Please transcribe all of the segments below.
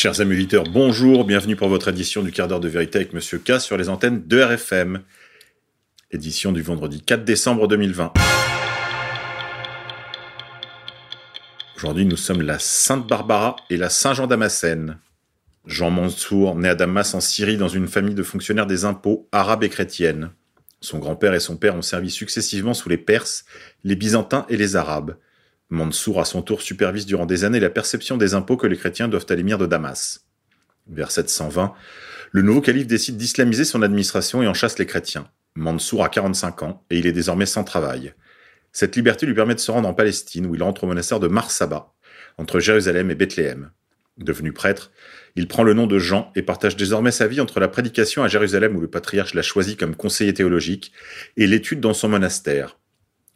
Chers amis bonjour, bienvenue pour votre édition du quart d'heure de vérité avec Monsieur K sur les antennes de RFM. Édition du vendredi 4 décembre 2020. Aujourd'hui, nous sommes la Sainte Barbara et la Saint-Jean Damascène. Jean Mansour, né à Damas en Syrie dans une famille de fonctionnaires des impôts arabes et chrétiennes. Son grand-père et son père ont servi successivement sous les Perses, les Byzantins et les Arabes. Mansour, à son tour, supervise durant des années la perception des impôts que les chrétiens doivent à l'émir de Damas. Vers 720, le nouveau calife décide d'islamiser son administration et en chasse les chrétiens. Mansour a 45 ans et il est désormais sans travail. Cette liberté lui permet de se rendre en Palestine où il rentre au monastère de Marsaba, entre Jérusalem et Bethléem. Devenu prêtre, il prend le nom de Jean et partage désormais sa vie entre la prédication à Jérusalem où le patriarche l'a choisi comme conseiller théologique et l'étude dans son monastère.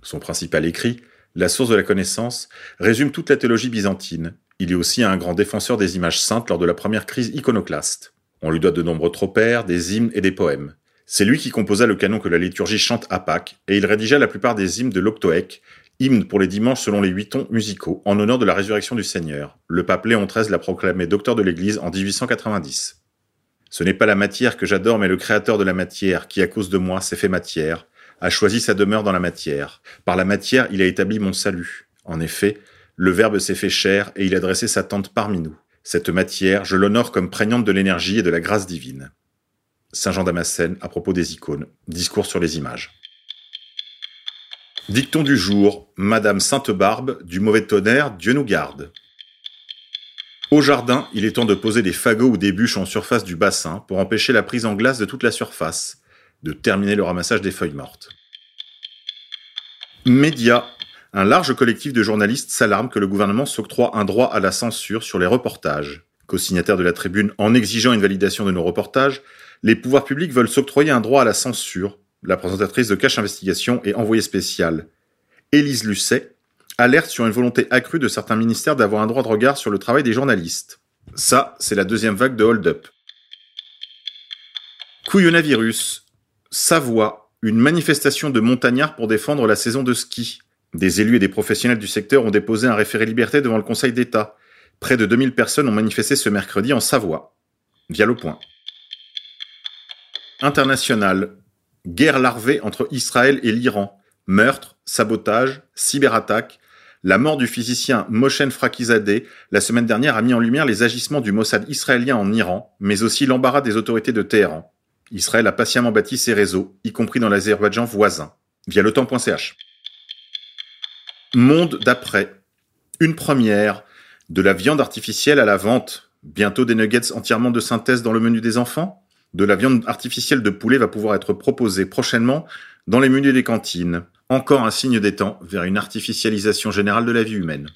Son principal écrit, La source de la connaissance, résume toute la théologie byzantine. Il est aussi un grand défenseur des images saintes lors de la première crise iconoclaste. On lui doit de nombreux tropères, des hymnes et des poèmes. C'est lui qui composa le canon que la liturgie chante à Pâques, et il rédigea la plupart des hymnes de l'Octoèque, hymne pour les dimanches selon les huit tons musicaux, en honneur de la résurrection du Seigneur. Le pape Léon XIII l'a proclamé docteur de l'Église en 1890. Ce n'est pas la matière que j'adore, mais le créateur de la matière, qui à cause de moi s'est fait matière, a choisi sa demeure dans la matière. Par la matière, il a établi mon salut. En effet, le Verbe s'est fait chair et il a dressé sa tente parmi nous. Cette matière, je l'honore comme prégnante de l'énergie et de la grâce divine. Saint Jean Damascène à propos des icônes. Discours sur les images. Dicton du jour. Madame Sainte-Barbe, du mauvais tonnerre, Dieu nous garde. Au jardin, il est temps de poser des fagots ou des bûches en surface du bassin pour empêcher la prise en glace de toute la surface, de terminer le ramassage des feuilles mortes. Média. Un large collectif de journalistes s'alarme que le gouvernement s'octroie un droit à la censure sur les reportages. Co-signataire de la tribune en exigeant une validation de nos reportages, les pouvoirs publics veulent s'octroyer un droit à la censure. La présentatrice de Cache Investigation et envoyée spéciale, Élise Lucet, alerte sur une volonté accrue de certains ministères d'avoir un droit de regard sur le travail des journalistes. Ça, c'est la deuxième vague de hold-up. Couillonavirus. Savoie. Une manifestation de montagnards pour défendre la saison de ski. Des élus et des professionnels du secteur ont déposé un référé liberté devant le Conseil d'État. Près de 2000 personnes ont manifesté ce mercredi en Savoie. Via le point. International. Guerre larvée entre Israël et l'Iran. Meurtre, sabotage, cyberattaque. La mort du physicien Moshen Frakizadeh la semaine dernière a mis en lumière les agissements du Mossad israélien en Iran, mais aussi l'embarras des autorités de Téhéran. Israël a patiemment bâti ses réseaux, y compris dans l'Azerbaïdjan voisin, via le temps.ch. Monde d'après. Une première. De la viande artificielle à la vente. Bientôt des nuggets entièrement de synthèse dans le menu des enfants de la viande artificielle de poulet va pouvoir être proposée prochainement dans les menus des cantines. Encore un signe des temps vers une artificialisation générale de la vie humaine.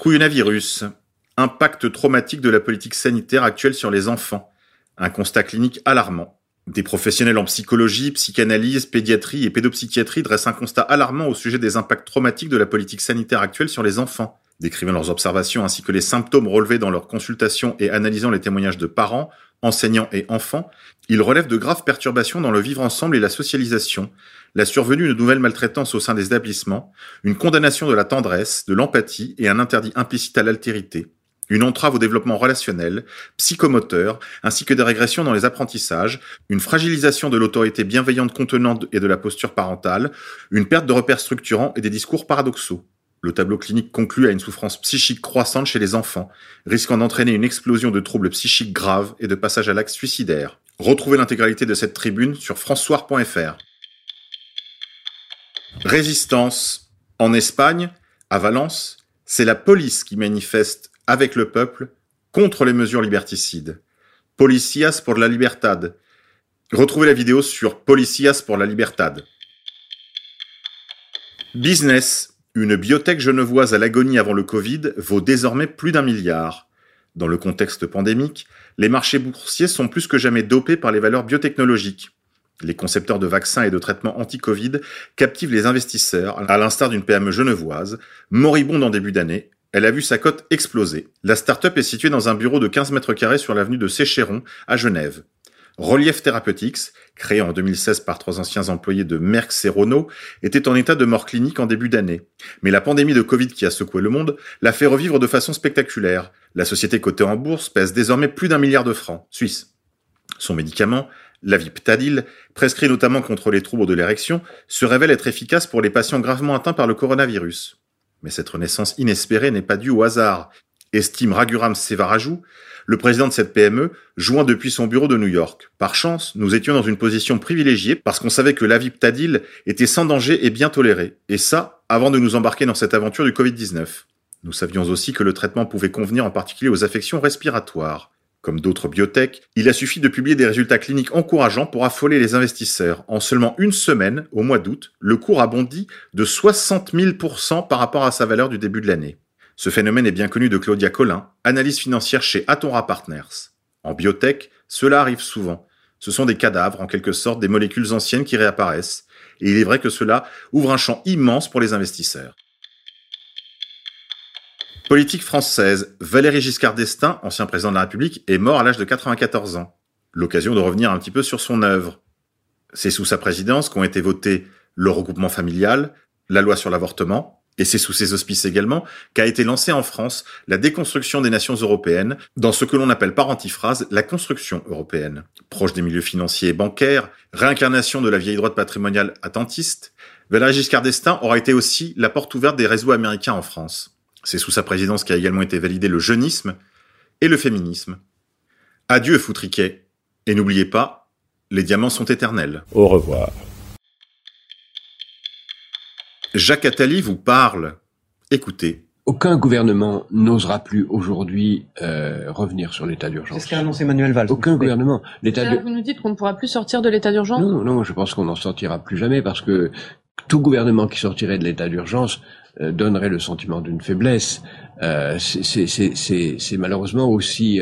Couillonavirus. Impact traumatique de la politique sanitaire actuelle sur les enfants. Un constat clinique alarmant. Des professionnels en psychologie, psychanalyse, pédiatrie et pédopsychiatrie dressent un constat alarmant au sujet des impacts traumatiques de la politique sanitaire actuelle sur les enfants décrivant leurs observations ainsi que les symptômes relevés dans leurs consultations et analysant les témoignages de parents, enseignants et enfants, ils relèvent de graves perturbations dans le vivre ensemble et la socialisation, la survenue de nouvelles maltraitances au sein des établissements, une condamnation de la tendresse, de l'empathie et un interdit implicite à l'altérité, une entrave au développement relationnel, psychomoteur, ainsi que des régressions dans les apprentissages, une fragilisation de l'autorité bienveillante contenante et de la posture parentale, une perte de repères structurants et des discours paradoxaux. Le tableau clinique conclut à une souffrance psychique croissante chez les enfants, risquant d'entraîner une explosion de troubles psychiques graves et de passage à l'acte suicidaire. Retrouvez l'intégralité de cette tribune sur françois.fr. Résistance. En Espagne, à Valence, c'est la police qui manifeste avec le peuple contre les mesures liberticides. Policias por la libertad. Retrouvez la vidéo sur Policias por la libertad. Business. Une biotech genevoise à l'agonie avant le Covid vaut désormais plus d'un milliard. Dans le contexte pandémique, les marchés boursiers sont plus que jamais dopés par les valeurs biotechnologiques. Les concepteurs de vaccins et de traitements anti-Covid captivent les investisseurs, à l'instar d'une PME genevoise, moribonde en début d'année. Elle a vu sa cote exploser. La start-up est située dans un bureau de 15 mètres carrés sur l'avenue de Séchéron, à Genève. Relief Therapeutics, créé en 2016 par trois anciens employés de Merck Renault, était en état de mort clinique en début d'année. Mais la pandémie de Covid qui a secoué le monde l'a fait revivre de façon spectaculaire. La société cotée en bourse pèse désormais plus d'un milliard de francs suisses. Son médicament, l'aviptadil, prescrit notamment contre les troubles de l'érection, se révèle être efficace pour les patients gravement atteints par le coronavirus. Mais cette renaissance inespérée n'est pas due au hasard, estime Raghuram Sevarajou, le président de cette PME, joint depuis son bureau de New York. Par chance, nous étions dans une position privilégiée parce qu'on savait que l'aviptadil était sans danger et bien toléré. Et ça, avant de nous embarquer dans cette aventure du Covid-19. Nous savions aussi que le traitement pouvait convenir en particulier aux affections respiratoires. Comme d'autres biotech, il a suffi de publier des résultats cliniques encourageants pour affoler les investisseurs. En seulement une semaine, au mois d'août, le cours a bondi de 60 000% par rapport à sa valeur du début de l'année. Ce phénomène est bien connu de Claudia Collin, analyse financière chez Atora Partners. En biotech, cela arrive souvent. Ce sont des cadavres, en quelque sorte, des molécules anciennes qui réapparaissent. Et il est vrai que cela ouvre un champ immense pour les investisseurs. Politique française, Valéry Giscard d'Estaing, ancien président de la République, est mort à l'âge de 94 ans. L'occasion de revenir un petit peu sur son œuvre. C'est sous sa présidence qu'ont été votés le regroupement familial, la loi sur l'avortement, et c'est sous ses auspices également qu'a été lancée en France la déconstruction des nations européennes dans ce que l'on appelle par antiphrase la construction européenne. Proche des milieux financiers et bancaires, réincarnation de la vieille droite patrimoniale attentiste, Valéry Giscard d'Estaing aura été aussi la porte ouverte des réseaux américains en France. C'est sous sa présidence qu'a également été validé le jeunisme et le féminisme. Adieu Foutriquet. Et n'oubliez pas, les diamants sont éternels. Au revoir. Jacques Attali vous parle. Écoutez. Aucun gouvernement n'osera plus aujourd'hui euh, revenir sur l'état d'urgence. C'est ce qu'a annoncé Emmanuel Valls. Aucun gouvernement. L'état Vous nous dites qu'on ne pourra plus sortir de l'état d'urgence? Non, non, je pense qu'on n'en sortira plus jamais parce que tout gouvernement qui sortirait de l'état d'urgence euh, donnerait le sentiment d'une faiblesse. Euh, c'est malheureusement aussi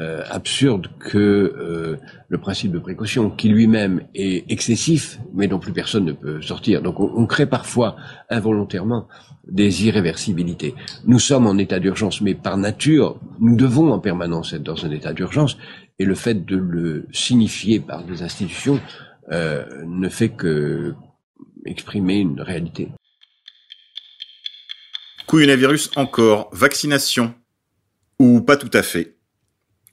euh, absurde que euh, le principe de précaution, qui lui-même est excessif, mais dont plus personne ne peut sortir. Donc on, crée parfois involontairement des irréversibilités. Nous sommes en état d'urgence, mais par nature, nous devons en permanence être dans un état d'urgence, et le fait de le signifier par des institutions euh, ne fait que exprimer une réalité. Coronavirus encore, vaccination, ou pas tout à fait.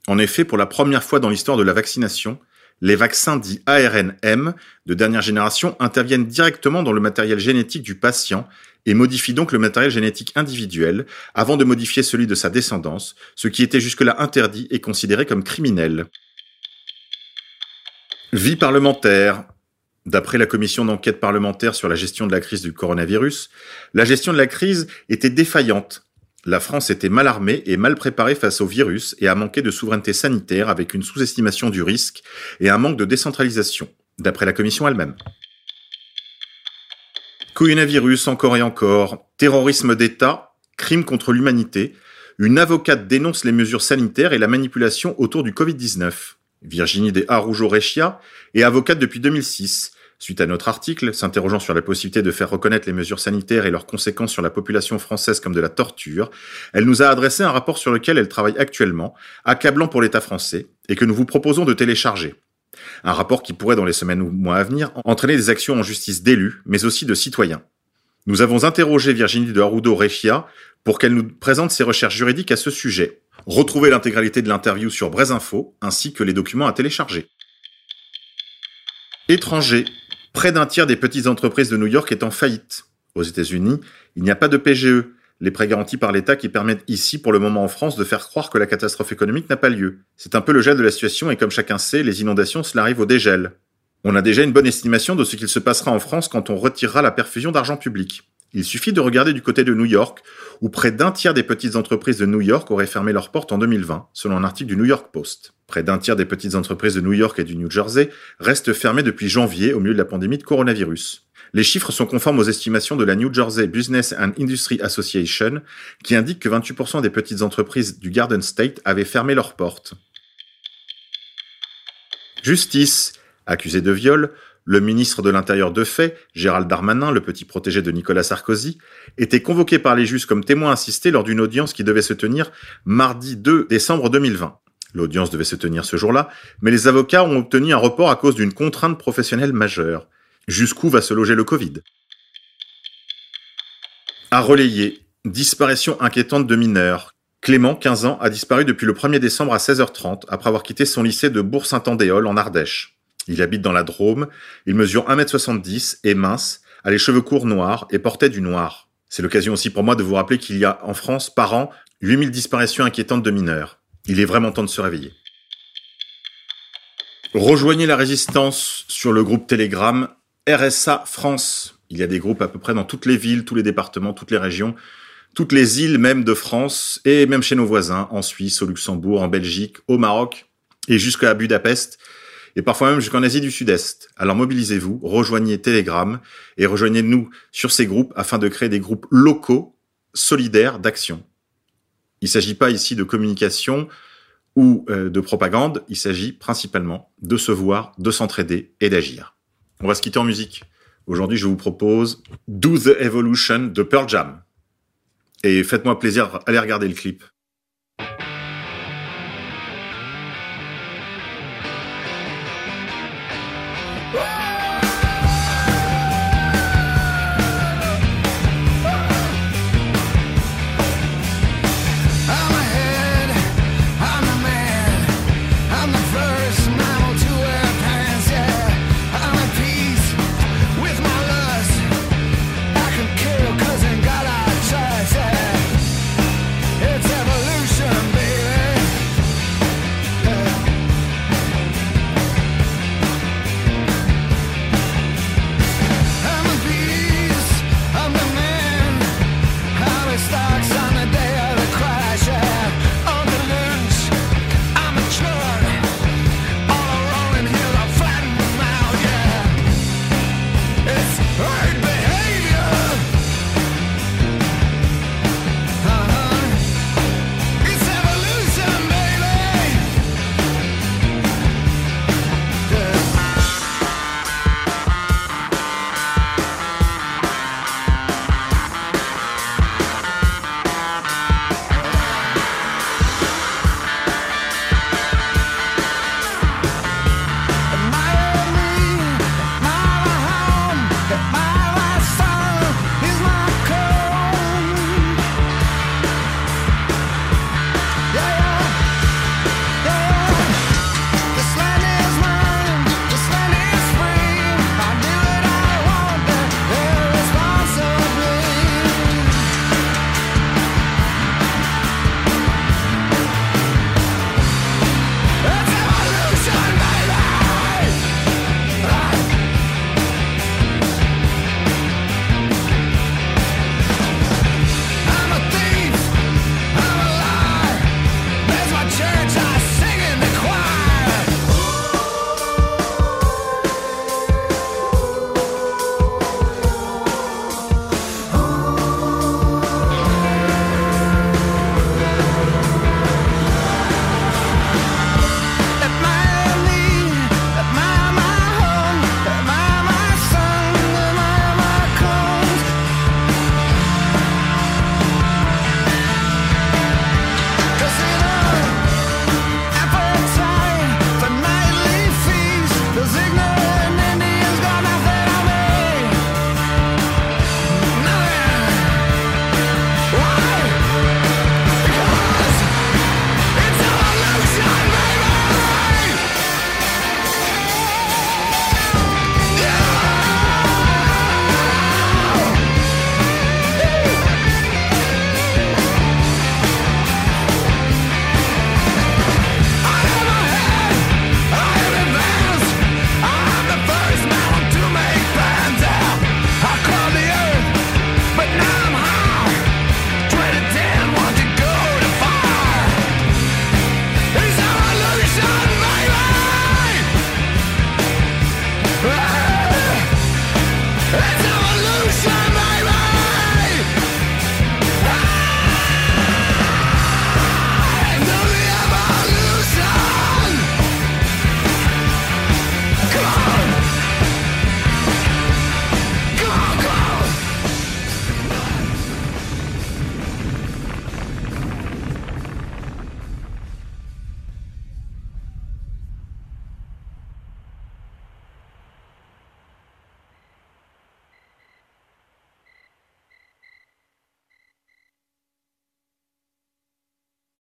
En effet, pour la première fois dans l'histoire de la vaccination, les vaccins dits ARNM de dernière génération interviennent directement dans le matériel génétique du patient et modifient donc le matériel génétique individuel avant de modifier celui de sa descendance, ce qui était jusque-là interdit et considéré comme criminel. Vie parlementaire. D'après la commission d'enquête parlementaire sur la gestion de la crise du coronavirus, la gestion de la crise était défaillante la France était mal armée et mal préparée face au virus et a manqué de souveraineté sanitaire avec une sous-estimation du risque et un manque de décentralisation, d'après la Commission elle-même. Coronavirus encore et encore, terrorisme d'État, crime contre l'humanité, une avocate dénonce les mesures sanitaires et la manipulation autour du Covid-19. Virginie des Aroujo-Rechia est avocate depuis 2006 Suite à notre article, s'interrogeant sur la possibilité de faire reconnaître les mesures sanitaires et leurs conséquences sur la population française comme de la torture, elle nous a adressé un rapport sur lequel elle travaille actuellement, accablant pour l'État français, et que nous vous proposons de télécharger. Un rapport qui pourrait, dans les semaines ou mois à venir, entraîner des actions en justice d'élus, mais aussi de citoyens. Nous avons interrogé Virginie de Harudo Rechia pour qu'elle nous présente ses recherches juridiques à ce sujet. Retrouvez l'intégralité de l'interview sur Info, ainsi que les documents à télécharger. Étrangers. Près d'un tiers des petites entreprises de New York est en faillite. Aux États-Unis, il n'y a pas de PGE, les prêts garantis par l'État qui permettent ici, pour le moment en France, de faire croire que la catastrophe économique n'a pas lieu. C'est un peu le gel de la situation et comme chacun sait, les inondations, cela arrive au dégel. On a déjà une bonne estimation de ce qu'il se passera en France quand on retirera la perfusion d'argent public. Il suffit de regarder du côté de New York, où près d'un tiers des petites entreprises de New York auraient fermé leurs portes en 2020, selon un article du New York Post. Près d'un tiers des petites entreprises de New York et du New Jersey restent fermées depuis janvier au milieu de la pandémie de coronavirus. Les chiffres sont conformes aux estimations de la New Jersey Business and Industry Association, qui indique que 28% des petites entreprises du Garden State avaient fermé leurs portes. Justice. Accusé de viol, le ministre de l'Intérieur de fait, Gérald Darmanin, le petit protégé de Nicolas Sarkozy, était convoqué par les juges comme témoin assisté lors d'une audience qui devait se tenir mardi 2 décembre 2020. L'audience devait se tenir ce jour-là, mais les avocats ont obtenu un report à cause d'une contrainte professionnelle majeure. Jusqu'où va se loger le Covid? À relayer, disparition inquiétante de mineurs. Clément, 15 ans, a disparu depuis le 1er décembre à 16h30 après avoir quitté son lycée de Bourg-Saint-Andéol en Ardèche. Il habite dans la Drôme, il mesure 1m70, est mince, a les cheveux courts noirs et portait du noir. C'est l'occasion aussi pour moi de vous rappeler qu'il y a en France par an 8000 disparitions inquiétantes de mineurs. Il est vraiment temps de se réveiller. Rejoignez la résistance sur le groupe Telegram RSA France. Il y a des groupes à peu près dans toutes les villes, tous les départements, toutes les régions, toutes les îles même de France et même chez nos voisins, en Suisse, au Luxembourg, en Belgique, au Maroc et jusqu'à Budapest et parfois même jusqu'en Asie du Sud-Est. Alors mobilisez-vous, rejoignez Telegram et rejoignez-nous sur ces groupes afin de créer des groupes locaux solidaires d'action. Il ne s'agit pas ici de communication ou euh, de propagande, il s'agit principalement de se voir, de s'entraider et d'agir. On va se quitter en musique. Aujourd'hui, je vous propose Do the Evolution de Pearl Jam. Et faites-moi plaisir, allez regarder le clip.